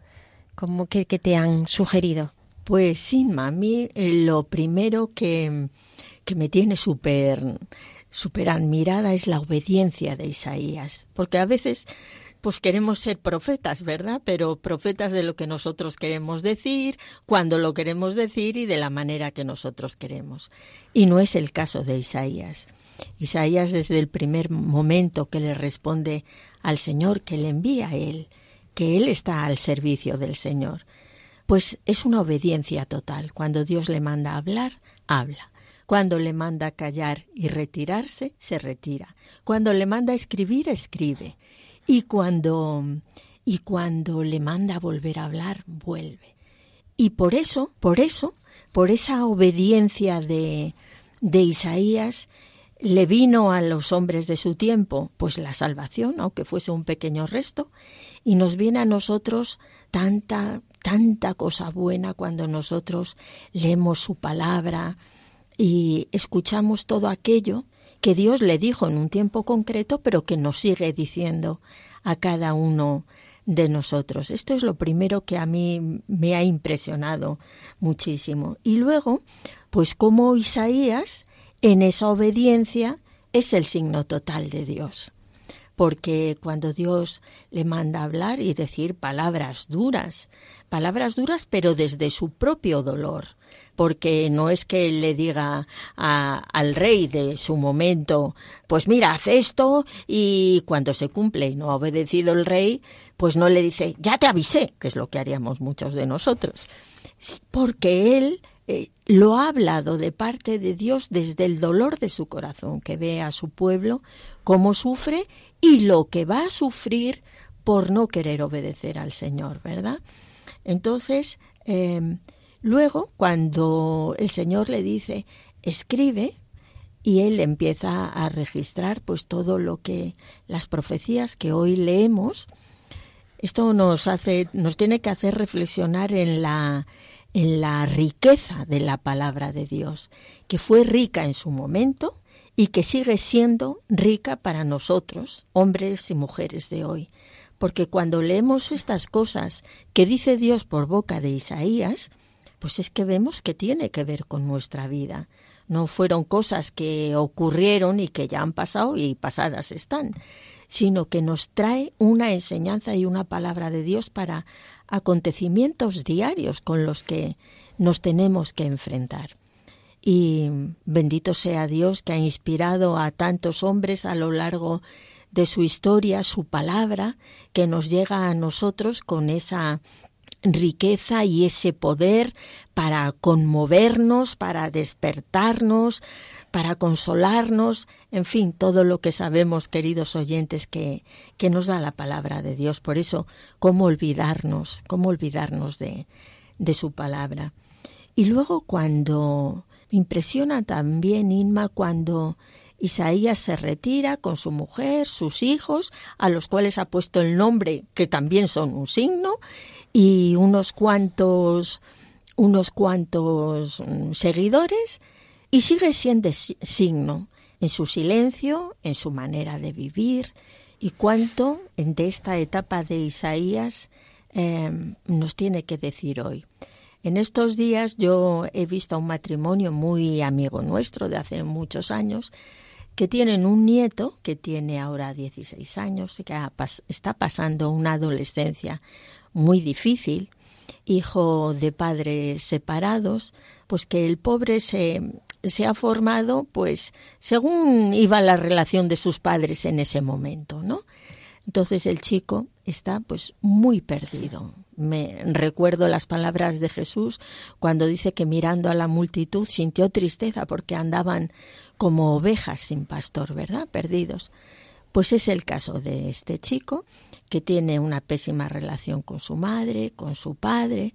cómo que, que te han sugerido? Pues sí, mami, lo primero que, que me tiene súper super admirada es la obediencia de Isaías, porque a veces pues queremos ser profetas, ¿verdad? Pero profetas de lo que nosotros queremos decir, cuando lo queremos decir y de la manera que nosotros queremos. Y no es el caso de Isaías. Isaías desde el primer momento que le responde al Señor, que le envía a él, que él está al servicio del Señor, pues es una obediencia total. Cuando Dios le manda hablar, habla. Cuando le manda callar y retirarse, se retira. Cuando le manda escribir, escribe. Y cuando y cuando le manda volver a hablar, vuelve. Y por eso, por eso, por esa obediencia de, de Isaías, le vino a los hombres de su tiempo, pues la salvación, aunque fuese un pequeño resto, y nos viene a nosotros tanta, tanta cosa buena cuando nosotros leemos su palabra y escuchamos todo aquello que Dios le dijo en un tiempo concreto, pero que nos sigue diciendo a cada uno de nosotros. Esto es lo primero que a mí me ha impresionado muchísimo. Y luego, pues como Isaías, en esa obediencia, es el signo total de Dios. Porque cuando Dios le manda hablar y decir palabras duras, palabras duras pero desde su propio dolor, porque no es que él le diga al rey de su momento, pues mira, haz esto y cuando se cumple y no ha obedecido el rey, pues no le dice, ya te avisé, que es lo que haríamos muchos de nosotros, porque él eh, lo ha hablado de parte de Dios desde el dolor de su corazón, que ve a su pueblo cómo sufre y lo que va a sufrir por no querer obedecer al Señor, ¿verdad? Entonces, eh, Luego, cuando el Señor le dice, escribe, y él empieza a registrar pues todo lo que las profecías que hoy leemos, esto nos hace, nos tiene que hacer reflexionar en la en la riqueza de la palabra de Dios, que fue rica en su momento y que sigue siendo rica para nosotros, hombres y mujeres de hoy. Porque cuando leemos estas cosas que dice Dios por boca de Isaías, pues es que vemos que tiene que ver con nuestra vida. No fueron cosas que ocurrieron y que ya han pasado y pasadas están, sino que nos trae una enseñanza y una palabra de Dios para acontecimientos diarios con los que nos tenemos que enfrentar. Y bendito sea Dios que ha inspirado a tantos hombres a lo largo de su historia, su palabra, que nos llega a nosotros con esa riqueza y ese poder para conmovernos, para despertarnos, para consolarnos, en fin, todo lo que sabemos, queridos oyentes, que, que nos da la palabra de Dios. Por eso, ¿cómo olvidarnos? ¿Cómo olvidarnos de, de su palabra? Y luego cuando impresiona también, Inma, cuando Isaías se retira con su mujer, sus hijos, a los cuales ha puesto el nombre, que también son un signo, y unos cuantos unos cuantos mm, seguidores y sigue siendo signo en su silencio, en su manera de vivir y cuánto de esta etapa de Isaías em, nos tiene que decir hoy. En estos días yo he visto a un matrimonio muy amigo nuestro de hace muchos años que tienen un nieto que tiene ahora 16 años, que está pasando una adolescencia muy difícil, hijo de padres separados, pues que el pobre se, se ha formado pues según iba la relación de sus padres en ese momento, ¿no? Entonces el chico está pues muy perdido. Me recuerdo las palabras de Jesús cuando dice que mirando a la multitud sintió tristeza porque andaban como ovejas sin pastor, ¿verdad? Perdidos. Pues es el caso de este chico que tiene una pésima relación con su madre, con su padre,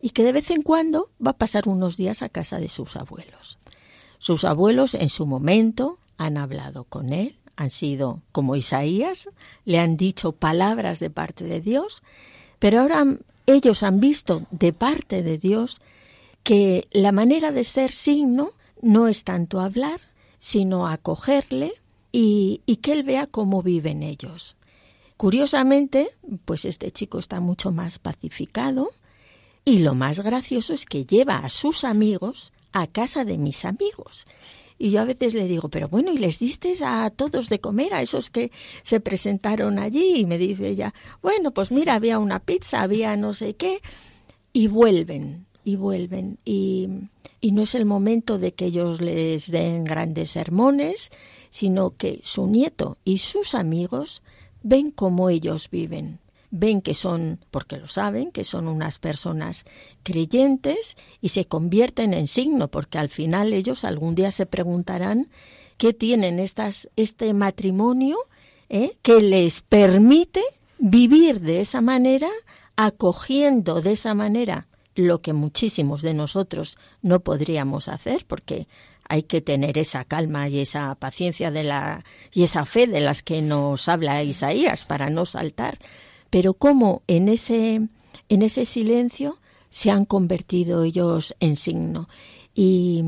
y que de vez en cuando va a pasar unos días a casa de sus abuelos. Sus abuelos en su momento han hablado con él, han sido como Isaías, le han dicho palabras de parte de Dios, pero ahora ellos han visto de parte de Dios que la manera de ser signo no es tanto hablar, sino acogerle y, y que él vea cómo viven ellos. Curiosamente, pues este chico está mucho más pacificado y lo más gracioso es que lleva a sus amigos a casa de mis amigos. Y yo a veces le digo, pero bueno, ¿y les diste a todos de comer, a esos que se presentaron allí? Y me dice ella, bueno, pues mira, había una pizza, había no sé qué, y vuelven, y vuelven. Y, y no es el momento de que ellos les den grandes sermones, sino que su nieto y sus amigos ven cómo ellos viven, ven que son, porque lo saben, que son unas personas creyentes y se convierten en signo, porque al final ellos algún día se preguntarán qué tienen estas, este matrimonio ¿eh? que les permite vivir de esa manera, acogiendo de esa manera lo que muchísimos de nosotros no podríamos hacer, porque hay que tener esa calma y esa paciencia de la y esa fe de las que nos habla Isaías para no saltar, pero cómo en ese en ese silencio se han convertido ellos en signo. Y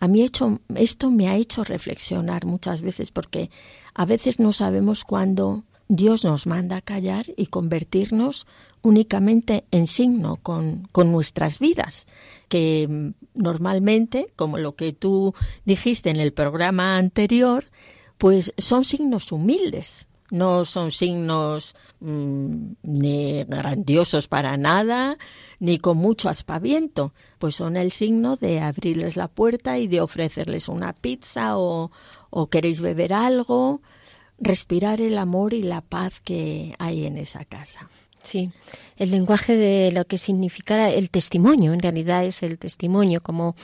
a mí hecho, esto me ha hecho reflexionar muchas veces porque a veces no sabemos cuándo Dios nos manda a callar y convertirnos únicamente en signo con, con nuestras vidas, que mm, normalmente, como lo que tú dijiste en el programa anterior, pues son signos humildes, no son signos mm, ni grandiosos para nada, ni con mucho aspaviento, pues son el signo de abrirles la puerta y de ofrecerles una pizza o, o queréis beber algo, respirar el amor y la paz que hay en esa casa. Sí, el lenguaje de lo que significa el testimonio, en realidad es el testimonio, como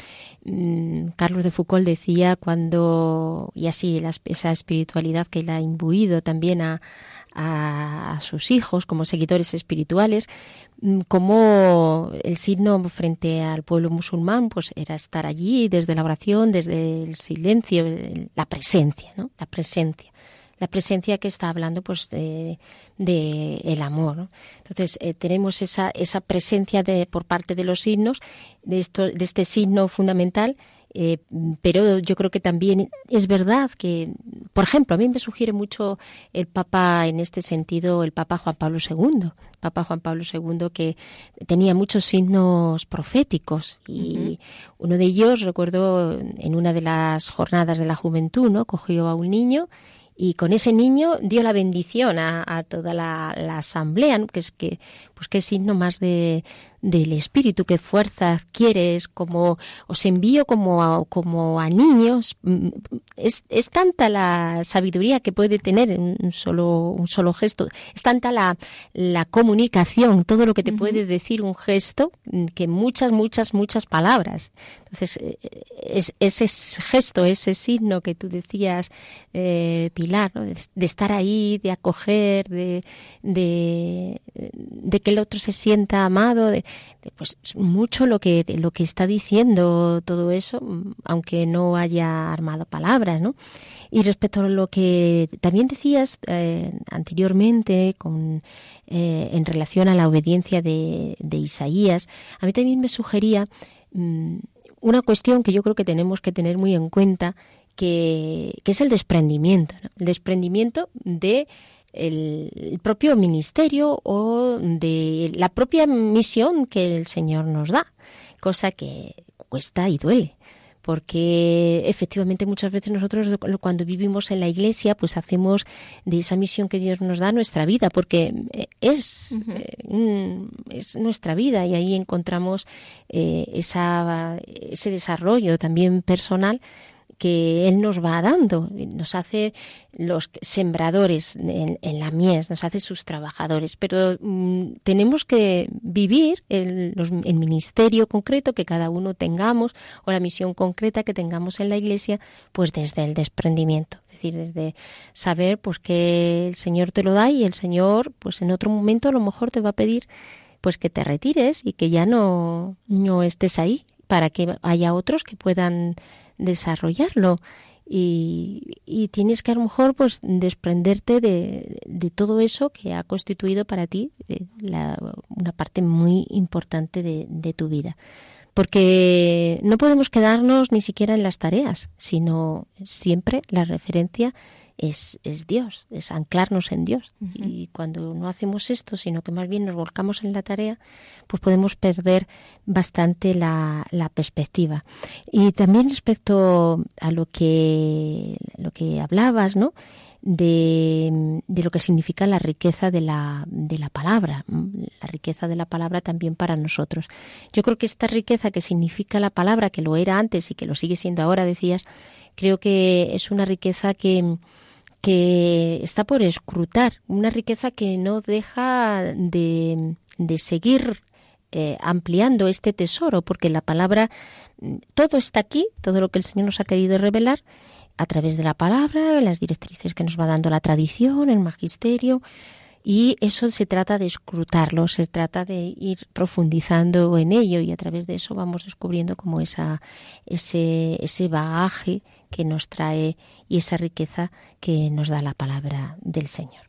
mm, Carlos de Foucault decía cuando, y así esa espiritualidad que él ha imbuido también a, a, sus hijos como seguidores espirituales, mm, como el signo frente al pueblo musulmán pues era estar allí desde la oración, desde el silencio, la presencia, ¿no? La presencia la presencia que está hablando pues de, de el amor. Entonces eh, tenemos esa, esa presencia de, por parte de los signos, de, esto, de este signo fundamental, eh, pero yo creo que también es verdad que, por ejemplo, a mí me sugiere mucho el Papa en este sentido, el Papa Juan Pablo II, Papa Juan Pablo II que tenía muchos signos proféticos y uno de ellos, recuerdo, en una de las jornadas de la juventud, ¿no? cogió a un niño y con ese niño dio la bendición a, toda la, asamblea, que es que pues qué signo más de, del espíritu, qué fuerza adquieres, como os envío como a, como a niños. Mm, es, es tanta la sabiduría que puede tener un solo, un solo gesto, es tanta la, la comunicación, todo lo que te puede decir un gesto, mm, que muchas, muchas, muchas palabras. Entonces, eh, es, ese gesto, ese signo que tú decías, eh, Pilar, de, estar ahí, de acoger, de, de, de que el otro se sienta amado, de, pues mucho lo que, lo que está diciendo todo eso, aunque no haya armado palabras, ¿no? Y respecto a lo que también decías eh, anteriormente con, eh, en relación a la obediencia de, Isaías, a mí también me sugería mm, una cuestión que yo creo que tenemos que tener muy en cuenta, que, que es el desprendimiento, el desprendimiento de el, propio ministerio o de la propia misión que el Señor nos da, cosa que cuesta y duele porque efectivamente muchas veces nosotros cuando vivimos en la iglesia pues hacemos de esa misión que Dios nos da nuestra vida porque eh, es, eh, es nuestra vida y ahí encontramos eh, esa, ese desarrollo también personal que Él nos va dando, nos hace los sembradores en, la mies, nos hace sus trabajadores, pero mm, tenemos que vivir el, ministerio concreto que cada uno tengamos o la misión concreta que tengamos en la iglesia, pues desde el desprendimiento, es decir, desde saber pues que el Señor te lo da y el Señor pues en otro momento a lo mejor te va a pedir pues que te retires y que ya no, no estés ahí para que haya otros que puedan desarrollarlo. Y, y, tienes que a lo mejor pues desprenderte de, todo eso que ha constituido para ti eh, la, una parte muy importante de, tu vida. Porque no podemos quedarnos ni siquiera en las tareas, sino siempre la referencia es, es Dios, es anclarnos en Dios. Y cuando no hacemos esto, sino que más bien nos volcamos en la tarea, pues podemos perder bastante la, la perspectiva. Y también respecto a lo que, lo que hablabas, ¿no? De, de, lo que significa la riqueza de la, de la palabra, la riqueza de la palabra también para nosotros. Yo creo que esta riqueza que significa la palabra, que lo era antes y que lo sigue siendo ahora, decías, creo que es una riqueza que, que está por escrutar, una riqueza que no deja de, de seguir eh, ampliando este tesoro, porque la palabra, mm, todo está aquí, todo lo que el Señor nos ha querido revelar a través de la palabra, las directrices que nos va dando la tradición, el magisterio, y eso se trata de escrutarlo, se trata de ir profundizando en ello y a través de eso vamos descubriendo como esa, ese, ese bagaje que nos trae y esa riqueza que nos da la palabra del Señor.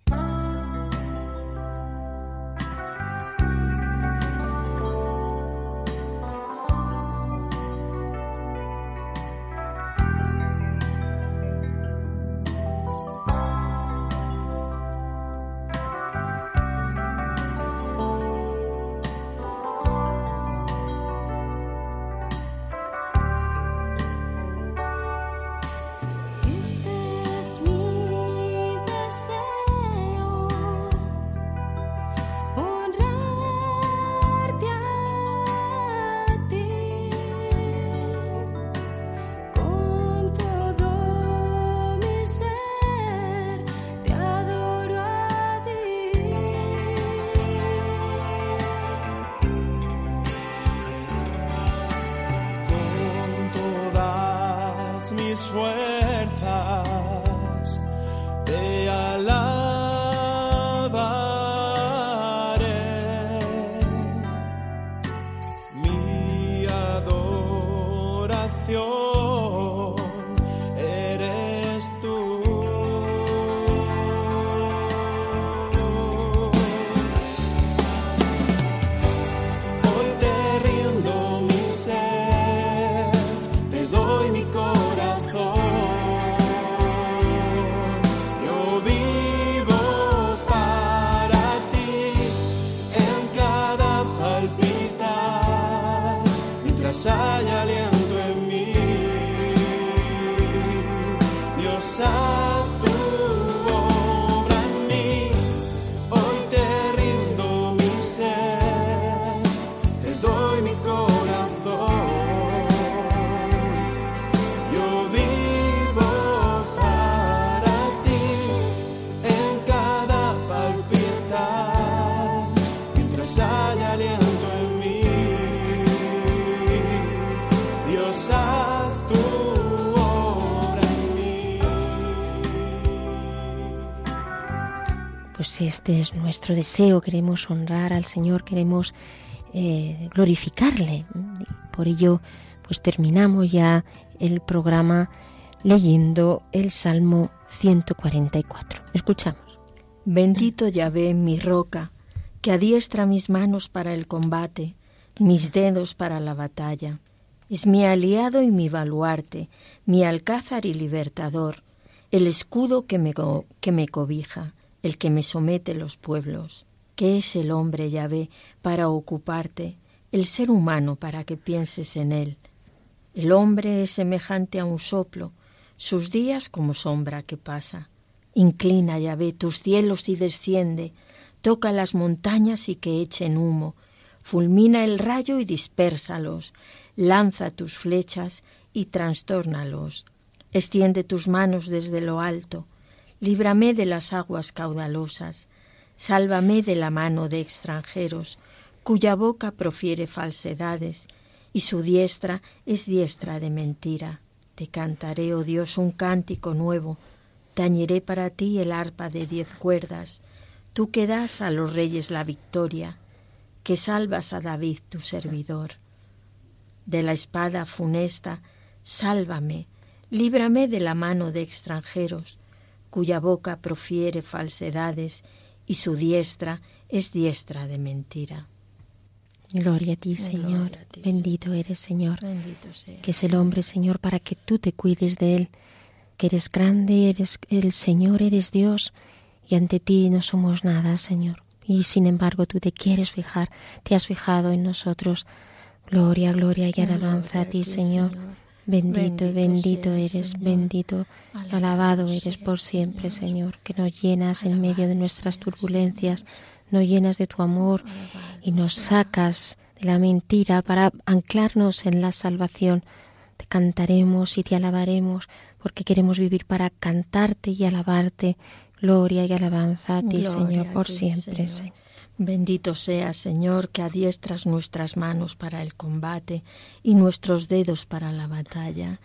Pues este es nuestro deseo, queremos honrar al Señor, queremos eh, glorificarle. Por ello, pues terminamos ya el programa leyendo el Salmo 144. Escuchamos. Bendito Yahvé, mi roca, que adiestra mis manos para el combate, mis dedos para la batalla. Es mi aliado y mi baluarte, mi alcázar y libertador, el escudo que me, que me cobija, el que me somete los pueblos. ¿Qué es el hombre, Yahvé, para ocuparte, el ser humano para que pienses en él? El hombre es semejante a un soplo, sus días como sombra que pasa. Inclina, Yahvé, tus cielos y desciende, toca las montañas y que echen humo, fulmina el rayo y dispérsalos, lanza tus flechas y trastórnalos. Extiende tus manos desde lo alto, líbrame de las aguas caudalosas, sálvame de la mano de extranjeros, cuya boca profiere falsedades y su diestra es diestra de mentira. Te cantaré, oh Dios, un cántico nuevo, tañeré para ti el arpa de diez cuerdas, tú que das a los reyes la victoria, que salvas a David tu servidor. De la espada funesta, sálvame, líbrame de la mano de extranjeros, cuya boca profiere falsedades y su diestra es diestra de mentira. Gloria a ti, Señor. a ti, Bendito eres, Señor. Bendito sea. Que es el hombre, Señor, para que tú te cuides de él. Que eres grande, eres el Señor, eres Dios. Y ante ti no somos nada, Señor. Y sin embargo tú te quieres fijar, te has fijado en nosotros. Gloria, gloria y alabanza a ti, Señor. Bendito, Bendito bendito eres, bendito, Alabado eres por siempre, Señor. Que nos llenas en medio de nuestras turbulencias, nos llenas de tu amor y nos sacas de la mentira para anclarnos en la salvación. Te cantaremos y te alabaremos porque queremos vivir para cantarte y alabarte. Gloria y alabanza a ti, Gloria Señor, a por ti, siempre. Señor. Señor. Bendito sea, Señor, que adiestras nuestras manos para el combate y nuestros dedos para la batalla.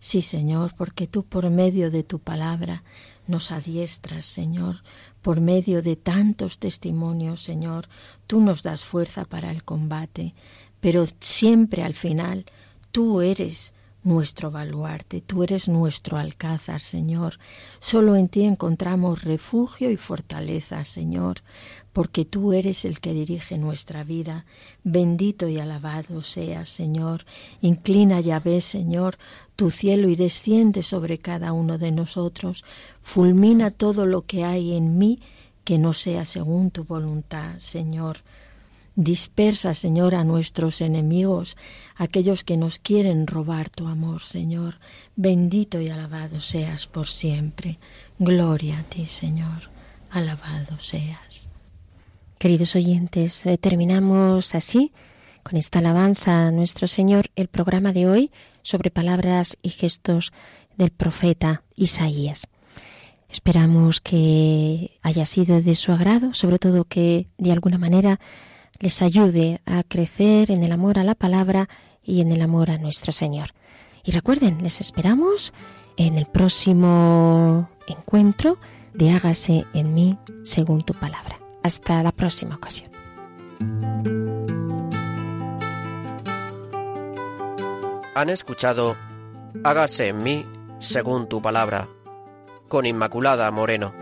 Sí, Señor, porque tú por medio de tu palabra nos adiestras, Señor, por medio de tantos testimonios, Señor, tú nos das fuerza para el combate, pero siempre al final tú eres nuestro baluarte, tú eres nuestro alcázar, Señor. Solo en ti encontramos refugio y fortaleza, Señor, porque tú eres el que dirige nuestra vida. Bendito y alabado seas, Señor. Inclina ya ves, Señor, tu cielo y desciende sobre cada uno de nosotros. Fulmina todo lo que hay en mí que no sea según tu voluntad, Señor. Dispersa, Señor, a nuestros enemigos, aquellos que nos quieren robar tu amor, Señor. Bendito y alabado seas por siempre. Gloria a ti, Señor. Alabado seas. Queridos oyentes, eh, terminamos así, con esta alabanza a nuestro Señor, el programa de hoy sobre palabras y gestos del profeta Isaías. Esperamos que haya sido de su agrado, sobre todo que de alguna manera les ayude a crecer en el amor a la palabra y en el amor a nuestro Señor. Y recuerden, les esperamos en el próximo encuentro de Hágase en mí según tu palabra. Hasta la próxima ocasión. Han escuchado Hágase en mí según tu palabra, con Inmaculada Moreno.